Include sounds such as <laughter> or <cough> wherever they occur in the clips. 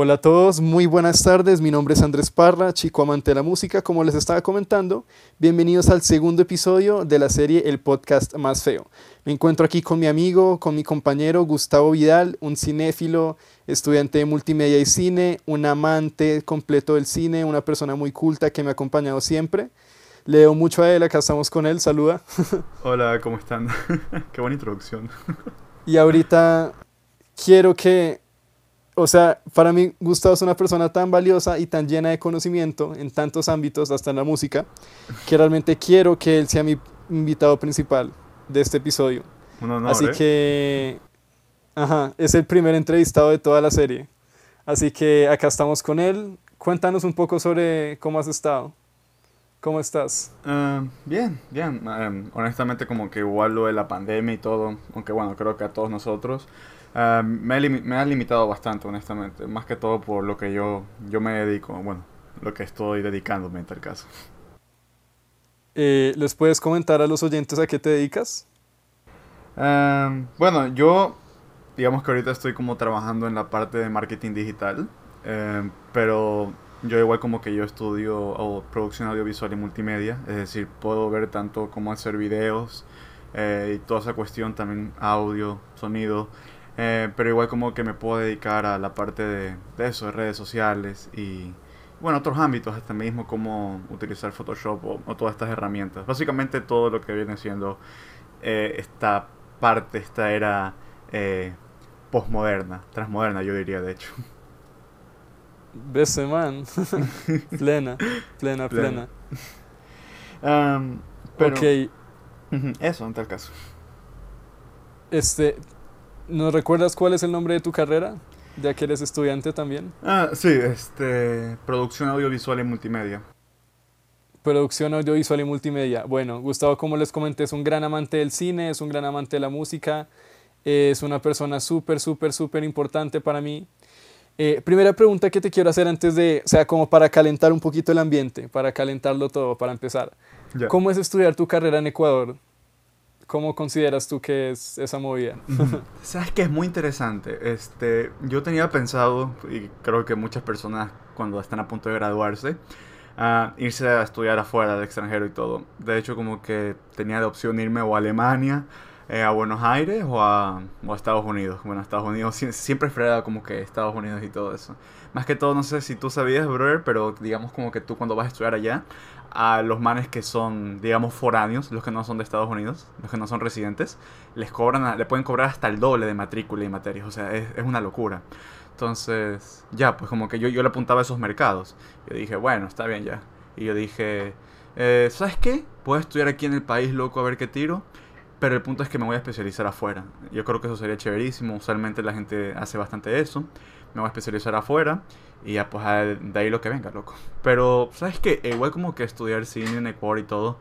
Hola a todos, muy buenas tardes. Mi nombre es Andrés Parra, chico amante de la música, como les estaba comentando. Bienvenidos al segundo episodio de la serie El Podcast Más Feo. Me encuentro aquí con mi amigo, con mi compañero Gustavo Vidal, un cinéfilo, estudiante de multimedia y cine, un amante completo del cine, una persona muy culta que me ha acompañado siempre. Leo mucho a él, acá estamos con él, saluda. <laughs> Hola, ¿cómo están? <laughs> Qué buena introducción. y ahorita quiero que o sea, para mí Gustavo es una persona tan valiosa y tan llena de conocimiento en tantos ámbitos, hasta en la música, que realmente quiero que él sea mi invitado principal de este episodio. Así ¿eh? que, ajá, es el primer entrevistado de toda la serie. Así que acá estamos con él. Cuéntanos un poco sobre cómo has estado. ¿Cómo estás? Ah, bien, bien. Em, honestamente como que igual lo de la pandemia y todo, aunque bueno, creo que a todos nosotros. Ah, me, ha limitado bastante, honestamente. Más que todo por lo que yo, yo me dedico, bueno, lo que estoy dedicándome en tal caso. Eh, ¿Les puedes comentar a los oyentes a qué te dedicas? bueno, yo digamos que ahorita estoy como trabajando en la parte de marketing digital, em, pero yo igual como que yo estudio producción audiovisual y multimedia, es decir, puedo ver tanto cómo hacer videos eh, y toda esa cuestión, también audio, sonido, eh, pero igual como que me puedo dedicar a la parte de, eso, de redes sociales y, bueno, otros ámbitos, hasta mismo como utilizar Photoshop o, todas estas herramientas. Básicamente todo lo que viene siendo eh, esta parte, esta era eh, postmoderna, transmoderna yo diría de hecho. <laughs> Bese man. <laughs> plena, plena, plena. ok. Eso en tal caso. Este, ¿Nos recuerdas cuál es el nombre de tu carrera? Ya que eres estudiante también. Ah, sí, este, producción audiovisual y multimedia. Producción audiovisual y multimedia. Bueno, Gustavo, como les comenté, es un gran amante del cine, es un gran amante de la música, es una persona súper, súper, súper importante para mí. Eh, primera pregunta que te quiero hacer antes de, o sea, como para calentar un poquito el ambiente, para calentarlo todo, para empezar. ¿Cómo es estudiar tu carrera en Ecuador? ¿Cómo consideras tú que es esa movida? <laughs> Sabes que es muy interesante. Este, yo tenía pensado, y creo que muchas personas cuando están a punto de graduarse, a irse a estudiar afuera del extranjero y todo. De hecho, como que tenía de opción irme o a Alemania, eh, a Buenos Aires o a, o a, Estados Unidos. Bueno, Estados Unidos <laughs> siempre freda como que Estados Unidos y todo eso. Más que todo, no sé si tú sabías, brother, pero digamos como que tú cuando vas a estudiar allá, a los manes que son, digamos, foráneos, los que no son de Estados Unidos, los que no son residentes, les cobran, le pueden cobrar hasta el doble de matrícula y materias, o sea, es, es una locura. Entonces, ya, pues como que yo, yo le apuntaba a esos mercados. Yo dije, bueno, está bien ya. Y yo dije, eh, ¿sabes qué? Puedo estudiar aquí en el país, loco, a ver qué tiro. Pero el punto es que me voy a especializar afuera. Yo creo que eso sería chéverísimo. Usualmente la gente hace bastante eso. Me voy a especializar afuera. Y ya, pues de ahí lo que venga, loco. Pero, ¿sabes qué? Igual como que estudiar cine en Ecuador y todo.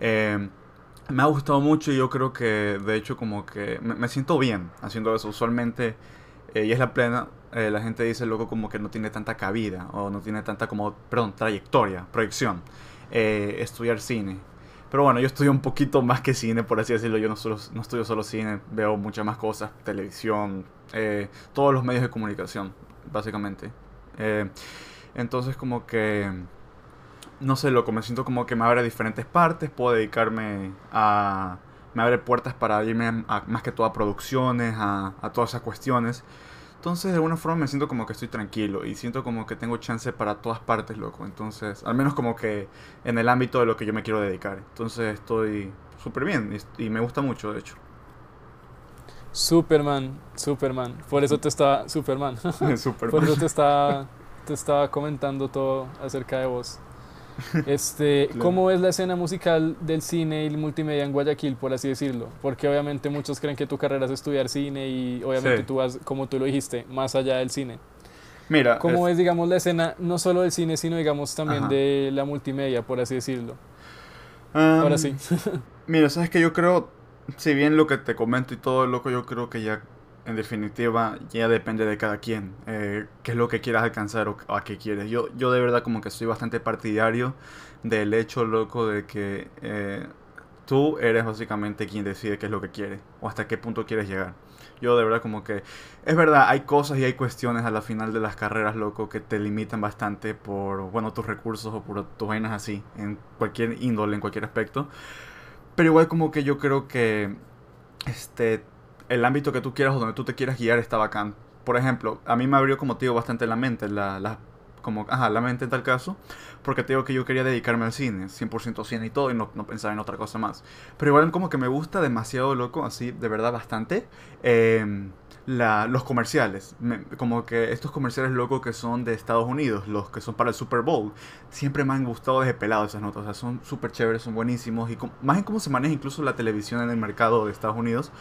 Eh, me ha gustado mucho y yo creo que, de hecho, como que me, siento bien haciendo eso. Usualmente, eh, y es la plena, eh, la gente dice, loco, como que no tiene tanta cabida. O no tiene tanta, como, perdón, trayectoria, proyección. estudiar cine. Pero bueno, yo estudio un poquito más que cine, por así decirlo. Yo no, solo, no estudio solo cine, veo muchas más cosas, televisión, todos los medios de comunicación, básicamente. Eh, entonces como que, no sé, loco, me siento como que me abre diferentes partes, puedo dedicarme a... Me abre puertas para irme a, más que todo a producciones, a, a todas esas cuestiones. Entonces, de alguna forma me siento como que estoy tranquilo y siento como que tengo chance para todas partes, loco. Entonces, al menos como que en el ámbito de lo que yo me quiero dedicar. Entonces, estoy súper bien y, me gusta mucho, de hecho. Superman, Superman. Por eso te estaba. Superman. <laughs> Superman. Por eso te estaba, te estaba comentando todo acerca de vos. Este, ¿Cómo es la escena musical del cine y el multimedia en Guayaquil, por así decirlo? Porque obviamente muchos creen que tu carrera es estudiar cine y obviamente tú vas, como tú lo dijiste, más allá del cine. Mira, ¿cómo es, digamos, la escena no solo del cine, sino digamos también de la multimedia, por así decirlo? Ahora sí. <laughs> mira, sabes que yo creo si bien lo que te comento y todo, loco, yo creo que ya, en definitiva, ya depende de cada quien. Eh, qué es lo que quieras alcanzar o a qué quieres. Yo, yo de verdad como que soy bastante partidario del hecho, loco, de que eh, tú eres básicamente quien decide qué es lo que quieres o hasta qué punto quieres llegar. Yo de verdad como que... Es verdad, hay cosas y hay cuestiones a la final de las carreras, loco, que te limitan bastante por, bueno, tus recursos o por tus vainas así, en cualquier índole, en cualquier aspecto. Pero igual como que yo creo que este el ámbito que tú quieras o donde tú te quieras guiar está bacán. Por ejemplo, a mí me abrió como te bastante la mente, la, como, ajá, la mente en tal caso, porque te digo que yo quería dedicarme al cine, 100% cine y todo, y no, no, pensaba en otra cosa más. Pero igual como que me gusta demasiado, loco, así, de verdad, bastante, eh, la, los comerciales. como que estos comerciales locos que son de Estados Unidos, los que son para el Super Bowl, siempre me han gustado desde pelado esas notas. O sea, son súper chéveres, son buenísimos. Y más en cómo se maneja incluso la televisión en el mercado de Estados Unidos.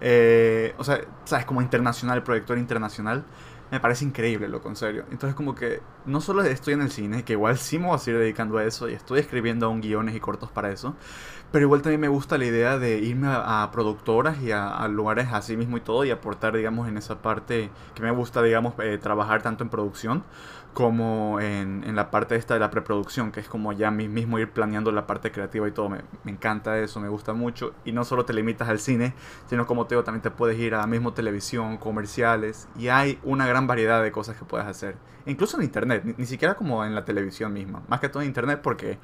Eh, o sea, sabes, como internacional, proyector internacional. Me parece increíble, loco, en serio. Entonces como que no solo estoy en el cine, que igual sí me voy a seguir dedicando a eso y estoy escribiendo aún guiones y cortos para eso, pero igual también me gusta la idea de irme a, productoras y a, lugares así mismo y todo y aportar, digamos, en esa parte que me gusta, digamos, eh, trabajar tanto en producción como en, en, la parte esta de la preproducción, que es como ya mismo ir planeando la parte creativa y todo. Me, me, encanta eso, me gusta mucho. Y no solo te limitas al cine, sino como te digo, también te puedes ir a mismo televisión, comerciales, y hay una gran variedad de cosas que puedes hacer. Incluso en internet, ni, siquiera como en la televisión misma. Más que todo en internet porque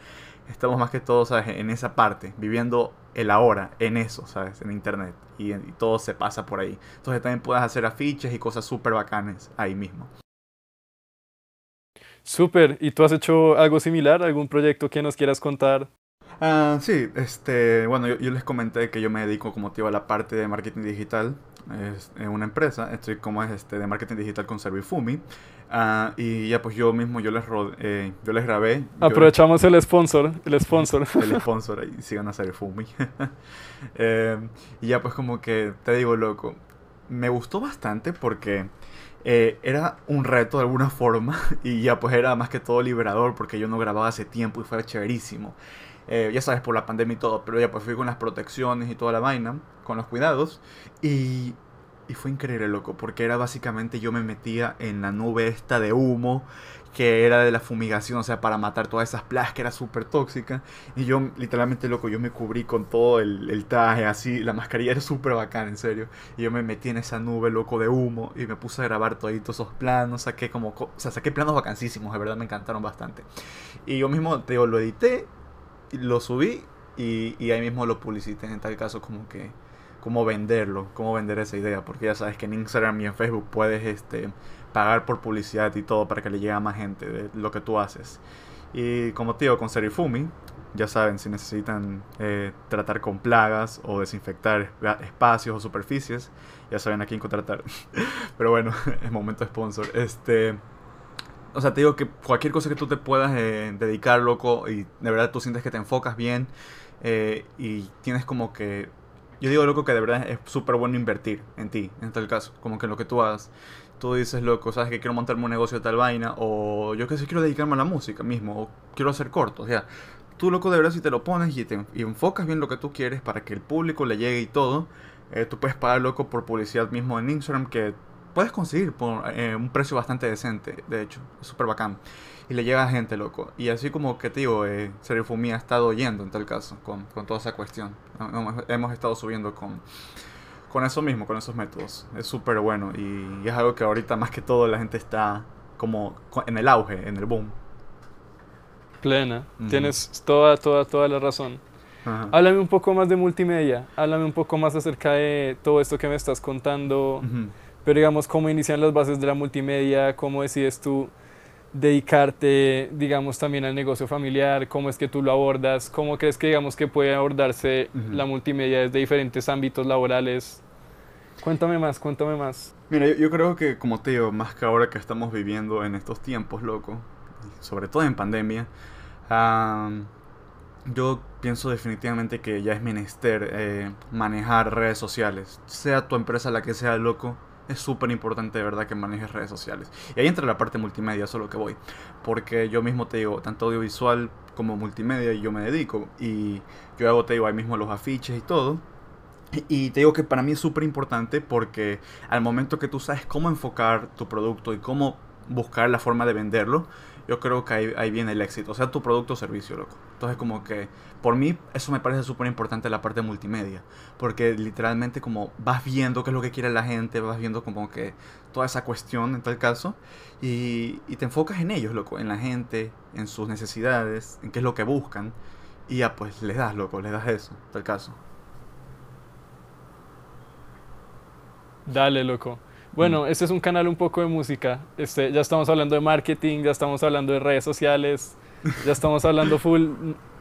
estamos más que todo, ¿sabes? En esa parte, viviendo el ahora, en eso, ¿sabes? En internet. Y, y todo se pasa por ahí. Entonces también puedes hacer afiches y cosas súper bacanes ahí mismo. Súper. ¿Y tú has hecho algo similar? ¿Algún proyecto que nos quieras contar? Ah, sí, este, bueno, yo, les comenté que yo me dedico como tío a la parte de marketing digital en una empresa, estoy como es este de marketing digital con Servifumi uh, y ya pues yo mismo yo les eh, yo les grabé. Aprovechamos el sponsor, el sponsor. <laughs> el sponsor ahí sigan a Servifumi. <laughs> eh, y ya pues como que te digo loco, me gustó bastante porque eh, era un reto de alguna <laughs> forma y ya pues era más que todo liberador porque yo no grababa hace tiempo y fue chéverísimo. Eh, ya sabes, por la pandemia y todo, pero ya pues fui con las protecciones y toda la vaina, con los cuidados y, y fue increíble, loco, porque era básicamente yo me metía en la nube esta de humo que era de la fumigación, o sea, para matar todas esas plagas que era súper tóxica. Y yo, literalmente, loco, yo me cubrí con todo el, el traje, así, la mascarilla era súper bacana, en serio. Y yo me metí en esa nube, loco, de humo, y me puse a grabar todos esos planos, saqué como, o sea, saqué planos vacancísimos, de verdad me encantaron bastante. Y yo mismo, te digo, lo edité, lo subí, y, y ahí mismo lo publicité, en tal caso, como que cómo venderlo, cómo vender esa idea, porque ya sabes que en Instagram y en Facebook puedes este pagar por publicidad y todo para que le llegue a más gente de lo que tú haces. Y como te digo, con Serifumi, ya saben, si necesitan eh, tratar con plagas o desinfectar espacios o superficies, ya saben a quién contratar. <laughs> Pero bueno, <laughs> es momento sponsor. Este, o sea, te digo que cualquier cosa que tú te puedas eh, dedicar, loco, y de verdad tú sientes que te enfocas bien eh, y tienes como que... Yo digo, loco, que de verdad es súper bueno invertir en ti, en tal caso, como que en lo que tú hagas. Tú dices, loco, sabes que quiero montarme un negocio de tal vaina, o yo que sé, quiero dedicarme a la música mismo, o quiero hacer cortos, o sea, tú, loco, de verdad, si te lo pones y te enfocas bien lo que tú quieres para que el público le llegue y todo, eh, tú puedes pagar, loco, por publicidad mismo en Instagram, que puedes conseguir por eh, un precio bastante decente, de hecho, es súper bacán. Y le llega a gente, loco. Y así como que, tío, eh, Serifumi ha estado yendo en tal caso, con, con toda esa cuestión. Hemos estado subiendo con con eso mismo, con esos métodos. Es súper bueno y, es algo que ahorita más que todo la gente está como en el auge, en el boom. Plena, tienes toda, toda, toda la razón. Háblame un poco más de multimedia, háblame un poco más acerca de todo esto que me estás contando, pero digamos, cómo inician las bases de la multimedia, cómo decides tú dedicarte, digamos, también al negocio familiar, cómo es que tú lo abordas, cómo crees que, digamos, que puede abordarse la multimedia desde diferentes ámbitos laborales. Cuéntame más, cuéntame más. Mira, yo, creo que, como te digo, más que ahora que estamos viviendo en estos tiempos, loco, sobre todo en pandemia, yo pienso definitivamente que ya es menester eh, manejar redes sociales, sea tu empresa la que sea, loco es súper importante de verdad que manejes redes sociales. Y ahí entra la parte multimedia, eso es lo que voy. Porque yo mismo te digo, tanto audiovisual como multimedia, yo me dedico. Y yo te digo, ahí mismo los afiches y todo. Y te digo que para mí es súper importante porque al momento que tú sabes cómo enfocar tu producto y cómo buscar la forma de venderlo, yo creo que ahí, viene el éxito. O sea, tu producto o servicio, loco. Entonces como que por mí eso me parece súper importante la parte multimedia, porque literalmente como vas viendo qué es lo que quiere la gente, vas viendo como que toda esa cuestión en tal caso, y, y te enfocas en ellos, loco, en la gente, en sus necesidades, en qué es lo que buscan, y ya pues les das, loco, les das eso, en tal caso. Dale, loco. Bueno, mm. este es un canal un poco de música. Este, ya estamos hablando de marketing, ya estamos hablando de redes sociales, ya estamos hablando full,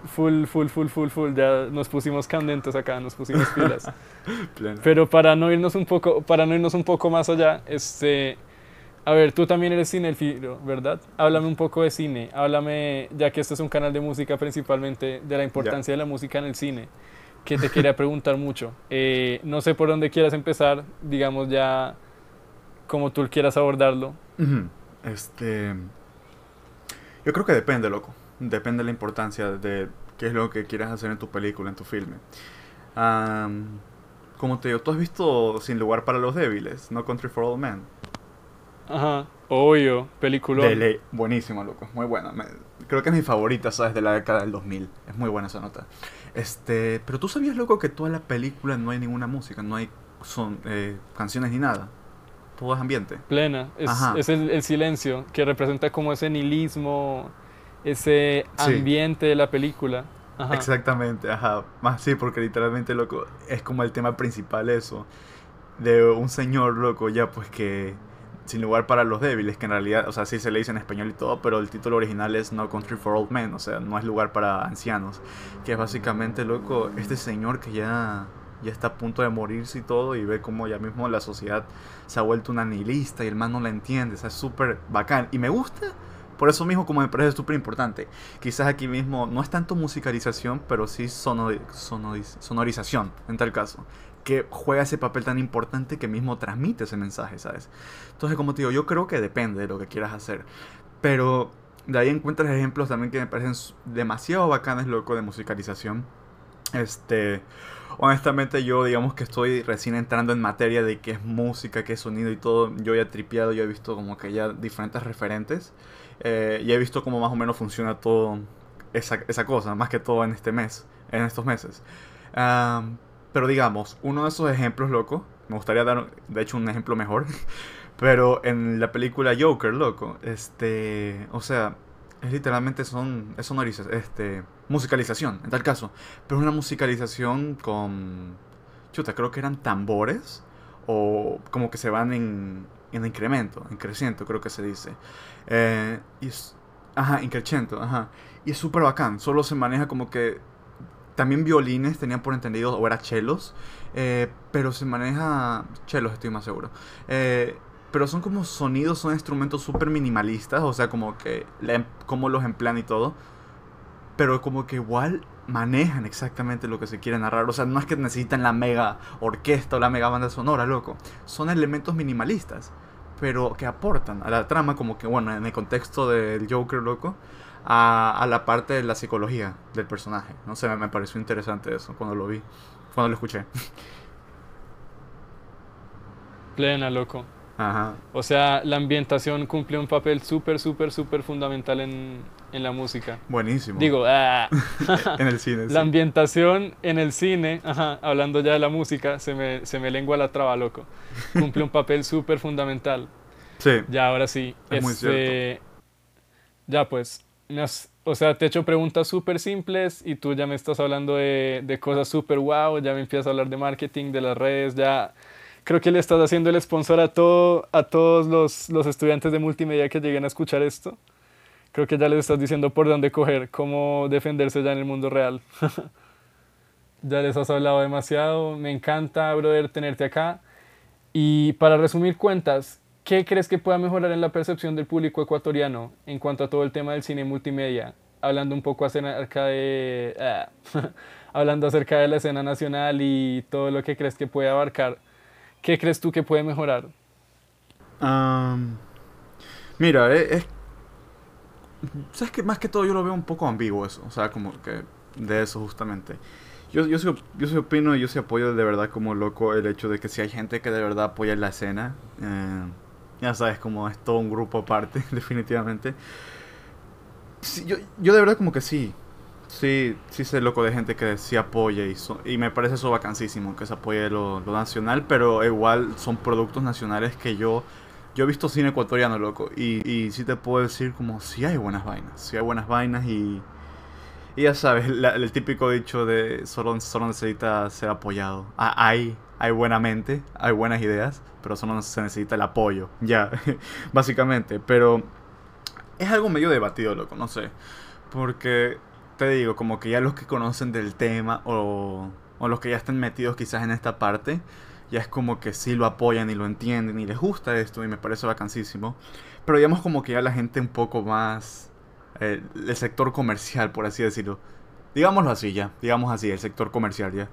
full, full, full, full, full. Ya nos pusimos candentes acá, nos pusimos pilas. <laughs> Pero para no irnos un poco, para no irnos un poco más allá, este, a ver, tú también eres cinefilo, ¿verdad? Háblame un poco de cine. Háblame, ya que este es un canal de música principalmente, de la importancia de la música en el cine que te quería preguntar mucho. Eh, no sé por dónde quieras empezar, digamos ya como tú quieras abordarlo. Este. Yo creo que depende, loco. Depende de la importancia de qué es lo que quieras hacer en tu película, en tu filme. como te digo, tú has visto Sin lugar para los débiles, No Country for All Men. Ajá, obvio, película. Buenísima, loco, muy buena. creo que es mi favorita, ¿sabes? De la década del 2000. Es muy buena esa nota. Este, pero tú sabías, loco, que toda la película no hay ninguna música, no hay son, eh, canciones ni nada. Todo es ambiente. Plena. Es, el, silencio que representa como ese nihilismo, ese ambiente de la película. Exactamente, ajá. Más sí, porque literalmente, loco, es como el tema principal eso. De un señor, loco, ya pues que sin lugar para los débiles, que en realidad, o sea, sí se le dice en español y todo, pero el título original es No Country for Old Men, o sea, no es lugar para ancianos, que es básicamente, loco, este señor que ya, ya está a punto de morirse y todo, y ve como ya mismo la sociedad se ha vuelto una nihilista y el man no la entiende, o sea, es súper bacán, y me gusta. Por eso mismo como me parece súper importante. Quizás aquí mismo no es tanto musicalización, pero sí sonorización en tal caso que juega ese papel tan importante que mismo transmite ese mensaje, ¿sabes? Entonces, como te digo, yo creo que depende de lo que quieras hacer. Pero de ahí encuentras ejemplos también que me parecen demasiado bacanes, loco, de musicalización. Este, honestamente yo digamos que estoy recién entrando en materia de qué es música, qué es sonido y todo. Yo ya he tripeado, yo he visto como que ya diferentes referentes. Eh, y he visto cómo más o menos funciona todo esa, esa cosa, más que todo en este mes, en estos meses. Pero digamos, uno de esos ejemplos, loco, me gustaría dar, de hecho, un ejemplo mejor. <laughs> Pero en la película Joker, loco, este, o sea, es literalmente son, es sonoriza, este, musicalización, en tal caso. Pero una musicalización con, chuta, creo que eran tambores o como que se van en, en incremento, en creciente, creo que se dice. Eh, y es, ajá, increciento, ajá. Y es súper bacán, solo se maneja como que también violines, tenían por entendido, o era chelos, eh, pero se maneja... Chelos, estoy más seguro. Eh, pero son como sonidos, son instrumentos súper minimalistas, o sea, como que em, como los emplean y todo. Pero como que igual manejan exactamente lo que se quiere narrar. O sea, no es que necesitan la mega orquesta o la mega banda sonora, loco. Son elementos minimalistas, pero que aportan a la trama, como que, bueno, en el contexto del Joker, loco, a, la parte de la psicología del personaje. No sé, me pareció interesante eso cuando lo vi, cuando lo escuché. <laughs> Plena, loco. Ajá. O sea, la ambientación cumple un papel súper, súper, súper fundamental en, en, la música. Buenísimo. Digo, ah. <laughs> en el cine. <laughs> La ambientación en el cine, ajá, hablando ya de la música, se me, se me lengua la traba, loco. Cumple un papel súper fundamental. Sí. Ya, ahora sí. Es muy cierto. Este, ya, pues, o sea, te he hecho preguntas súper simples y tú ya me estás hablando de, de cosas súper wow, ya me empiezas a hablar de marketing, de las redes, ya creo que le estás haciendo el sponsor a, todo, a todos los, los estudiantes de multimedia que lleguen a escuchar esto. Creo que ya les estás diciendo por dónde coger, cómo defenderse ya en el mundo real. <laughs> ya les has hablado demasiado, me encanta, brother, tenerte acá. Y para resumir cuentas, ¿Qué crees que pueda mejorar en la percepción del público ecuatoriano en cuanto a todo el tema del cine multimedia? Hablando un poco acerca de, ah, <laughs> hablando acerca de la escena nacional y todo lo que crees que puede abarcar. ¿Qué crees tú que puede mejorar? mira, eh, es, sabes que más que todo yo lo veo un poco ambiguo eso, o sea, como que de eso justamente. Yo, yo, soy, yo soy opino y yo sí apoyo de verdad como loco el hecho de que si hay gente que de verdad apoya la escena, eh, ya sabes, como es todo un grupo aparte, <laughs> definitivamente. yo, yo de verdad como que sí. Sí, sí sé loco de gente que sí apoya y, y me parece eso vacancísimo, que se apoye lo, lo, nacional, pero igual son productos nacionales que yo... Yo he visto cine ecuatoriano, loco, y, y sí te puedo decir como si hay buenas vainas, si hay buenas vainas y... Y ya sabes, el típico dicho de solo, solo necesita ser apoyado. Ah, hay, hay buena mente, hay buenas ideas, pero solo se necesita el apoyo, ya, <laughs> básicamente. Pero es algo medio debatido, loco, no sé. Porque te digo, como que ya los que conocen del tema o, o los que ya están metidos quizás en esta parte, ya es como que sí lo apoyan y lo entienden y les gusta esto y me parece vacancísimo. Pero digamos como que ya la gente un poco más... Eh, el sector comercial, por así decirlo. Digámoslo así ya, digamos así, el sector comercial ya.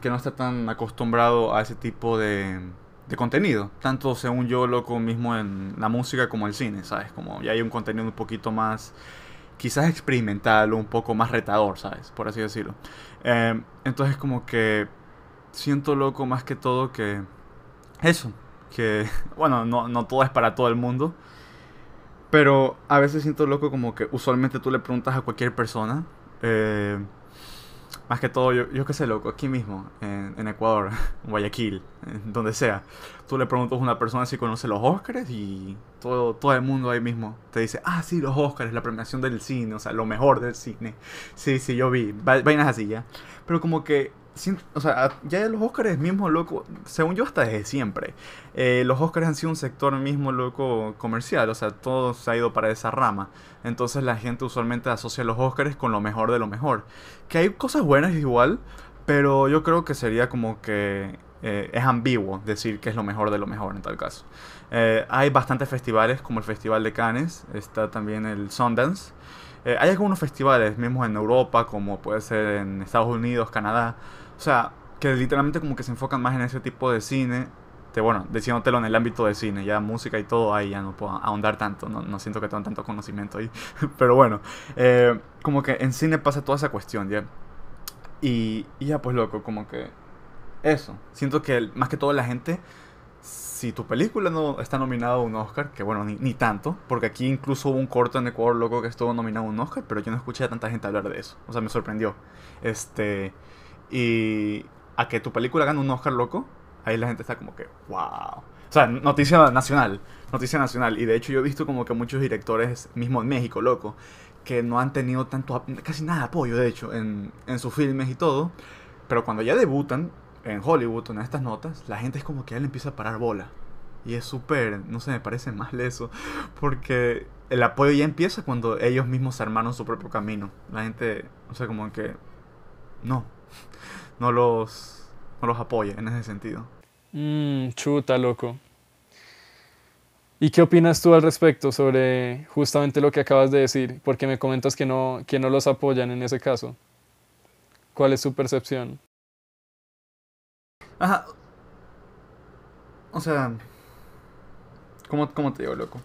que no está tan acostumbrado a ese tipo de, de contenido. Tanto según yo, loco, mismo en la música como el cine, ¿sabes? Como ya hay un contenido un poquito más, quizás experimental o un poco más retador, ¿sabes? Por así decirlo. Eh, entonces como que siento loco más que todo que eso, que <laughs> bueno, no, no todo es para todo el mundo. Pero a veces siento loco como que usualmente tú le preguntas a cualquier persona. Eh, más que todo, yo, yo qué sé, loco, aquí mismo, en, en Ecuador, <laughs> Guayaquil, donde sea. Tú le preguntas a una persona si conoce los Oscars y todo, todo el mundo ahí mismo te dice, ah, sí, los Oscars, la premiación del cine, o sea, lo mejor del cine. Sí, sí, yo vi, vainas así ya. Pero como que o sea, ya los Oscars mismo, loco, según yo hasta desde siempre, eh, los Oscars han sido un sector mismo, loco, comercial, o sea, todo se ha ido para esa rama. Entonces la gente usualmente asocia los Oscars con lo mejor de lo mejor. Que hay cosas buenas igual, pero yo creo que sería como que eh, es ambiguo decir que es lo mejor de lo mejor en tal caso. Eh, hay bastantes festivales, como el Festival de Cannes, está también el Sundance. hay algunos festivales, mismos en Europa, como puede ser en Estados Unidos, Canadá, o sea, que literalmente como que se enfocan más en ese tipo de cine. De, bueno, diciéndotelo en el ámbito de cine, ya música y todo, ahí ya no puedo ahondar tanto, no, no siento que tengan tanto conocimiento ahí. <laughs> Pero bueno, eh, como que en cine pasa toda esa cuestión, ¿ya? Y, y ya pues loco, como que eso. Siento que más que todo la gente si tu película no está nominada a un Oscar, que bueno, ni, ni, tanto, porque aquí incluso hubo un corto en Ecuador loco que estuvo nominado a un Oscar, pero yo no escuché a tanta gente hablar de eso. O sea, me sorprendió. Este. Y a que tu película gane un Oscar loco, ahí la gente está como que, wow. O sea, noticia nacional, noticia nacional. Y de hecho yo he visto como que muchos directores, mismo en México, loco, que no han tenido tanto, casi nada de apoyo, de hecho, en, en sus filmes y todo. Pero cuando ya debutan en Hollywood, en estas notas, la gente es como que ya le empieza a parar bola. Y es súper, no sé, me parece mal eso. Porque el apoyo ya empieza cuando ellos mismos armaron su propio camino. La gente, o sea, como que, no, <laughs> no los, no los apoya en ese sentido. Mmm, chuta, loco. ¿Y qué opinas tú al respecto sobre justamente lo que acabas de decir? Porque me comentas que no, que no los apoyan en ese caso. ¿Cuál es su percepción? Ajá. O sea, ¿cómo, cómo te digo, loco?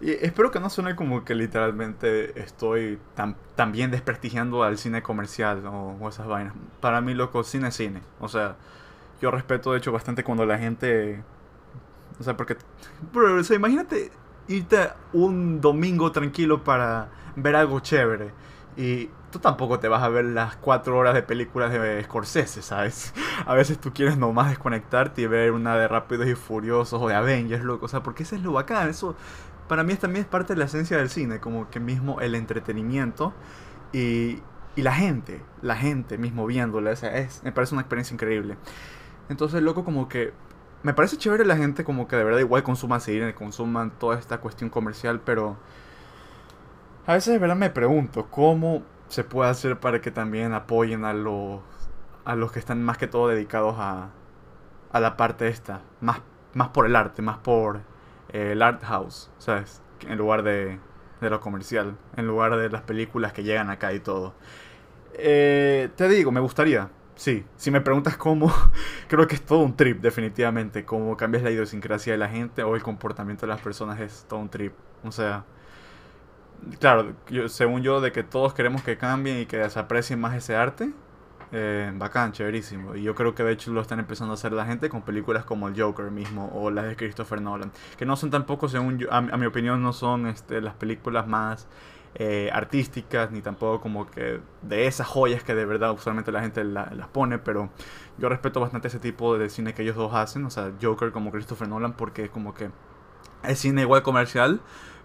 Y espero que no suene como que literalmente estoy tan, también desprestigiando al cine comercial o, esas vainas. Para mí, loco, cine es cine. O sea, yo respeto de hecho bastante cuando la gente... O sea, porque... Bro, o imagínate irte un domingo tranquilo para ver algo chévere. Y tú tampoco te vas a ver las cuatro horas de películas de Scorsese, ¿sabes? <laughs> A veces tú quieres nomás desconectarte y ver una de Rápidos y Furiosos o de Avengers, loco. O sea, porque ese es lo bacán. Eso para mí también es parte de la esencia del cine, como que mismo el entretenimiento y, y la gente, la gente mismo viéndola, es, me parece una experiencia increíble. Entonces, loco, como que me parece chévere la gente como que de verdad igual consuma cine, consuman toda esta cuestión comercial, pero a veces de verdad me pregunto cómo se puede hacer para que también apoyen a los a los que están más que todo dedicados a, a la parte esta, más, más por el arte, más por el art house, ¿sabes? En lugar de, de lo comercial, en lugar de las películas que llegan acá y todo. Eh, te digo, me gustaría, sí. Si me preguntas cómo, <laughs> creo que es todo un trip, definitivamente. Cómo cambias la idiosincrasia de la gente o el comportamiento de las personas es todo un trip. O sea, claro, según yo, de que todos queremos que cambien y que se aprecie más ese arte, eh, bacán, chéverísimo. Y yo creo que de hecho lo están empezando a hacer la gente con películas como el Joker mismo o las de Christopher Nolan. Que no son tampoco, según yo, a, mi opinión, no son este, las películas más eh, artísticas, ni tampoco como que de esas joyas que de verdad usualmente la gente las pone, pero yo respeto bastante ese tipo de cine que ellos dos hacen, o sea, Joker como Christopher Nolan, porque es como que es cine igual comercial,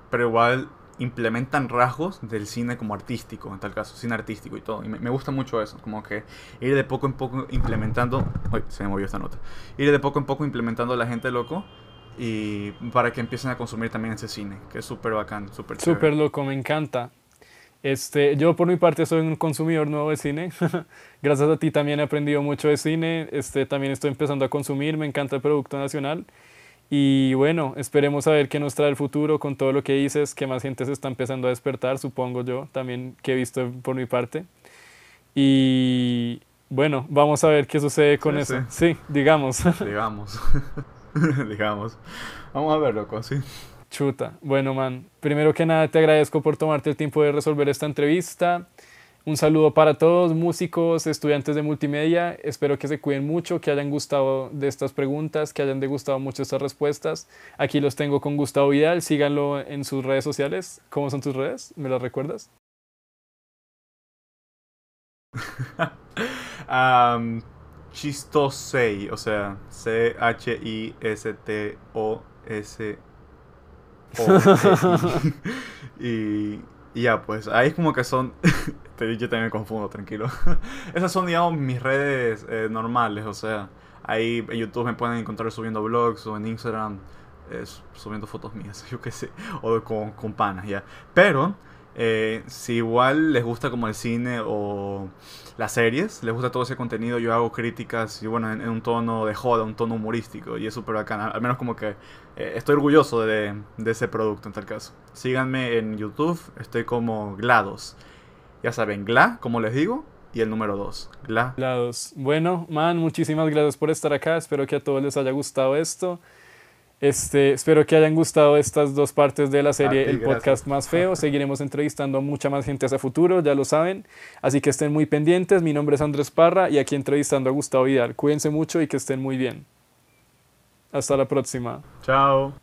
pero igual implementan rasgos del cine como artístico, en tal caso, cine artístico y todo. Y me, gusta mucho eso, como que ir de poco en poco implementando... Uy, se me movió esta nota. Ir de poco en poco implementando a la gente loco y para que empiecen a consumir también ese cine, que es súper bacán, súper Súper loco, me encanta. Este, yo por mi parte soy un consumidor nuevo de cine. <laughs> Gracias a ti también he aprendido mucho de cine. Este, también estoy empezando a consumir, me encanta el producto nacional. Y bueno, esperemos a ver qué nos trae el futuro con todo lo que dices, que más gente se está empezando a despertar, supongo yo, también que he visto por mi parte. Y bueno, vamos a ver qué sucede con eso. Sí. digamos. <laughs> Digamos. <laughs> digamos. Vamos a ver, loco, sí. Chuta. Bueno, man, primero que nada te agradezco por tomarte el tiempo de resolver esta entrevista. Un saludo para todos, músicos, estudiantes de multimedia. Espero que se cuiden mucho, que hayan gustado de estas preguntas, que hayan degustado mucho estas respuestas. Aquí los tengo con Gustavo Vidal. Síganlo en sus redes sociales. ¿Cómo son tus redes? ¿Me las recuerdas? <laughs> um, chistosei, o sea, C-H-I-S-T-O-S-O. <laughs> y y ya, pues ahí es como que son. <laughs> te yo también me confundo, tranquilo. <laughs> Esas son, digamos, mis redes eh, normales. O sea, ahí en YouTube me pueden encontrar subiendo vlogs o en Instagram subiendo fotos mías, <laughs> yo qué sé. O con, con panas, ya. Pero eh, si igual les gusta como el cine o las series, les gusta todo ese contenido, yo hago críticas y bueno, en, un tono de joda, un tono humorístico y es súper bacán. Al menos como que eh, estoy orgulloso de, ese producto en tal caso. Síganme en YouTube, estoy como GLaDOS. Ya saben, GLA, como les digo, y el número 2, GLA. GLaDOS. Bueno, man, muchísimas gracias por estar acá. Espero que a todos les haya gustado esto. Este, espero que hayan gustado estas dos partes de la serie El Podcast Más Feo. <laughs> Seguiremos entrevistando a mucha más gente hacia futuro, ya lo saben. Así que estén muy pendientes. Mi nombre es Andrés Parra y aquí entrevistando a Gustavo Vidal. Cuídense mucho y que estén muy bien. Hasta la próxima. Chao.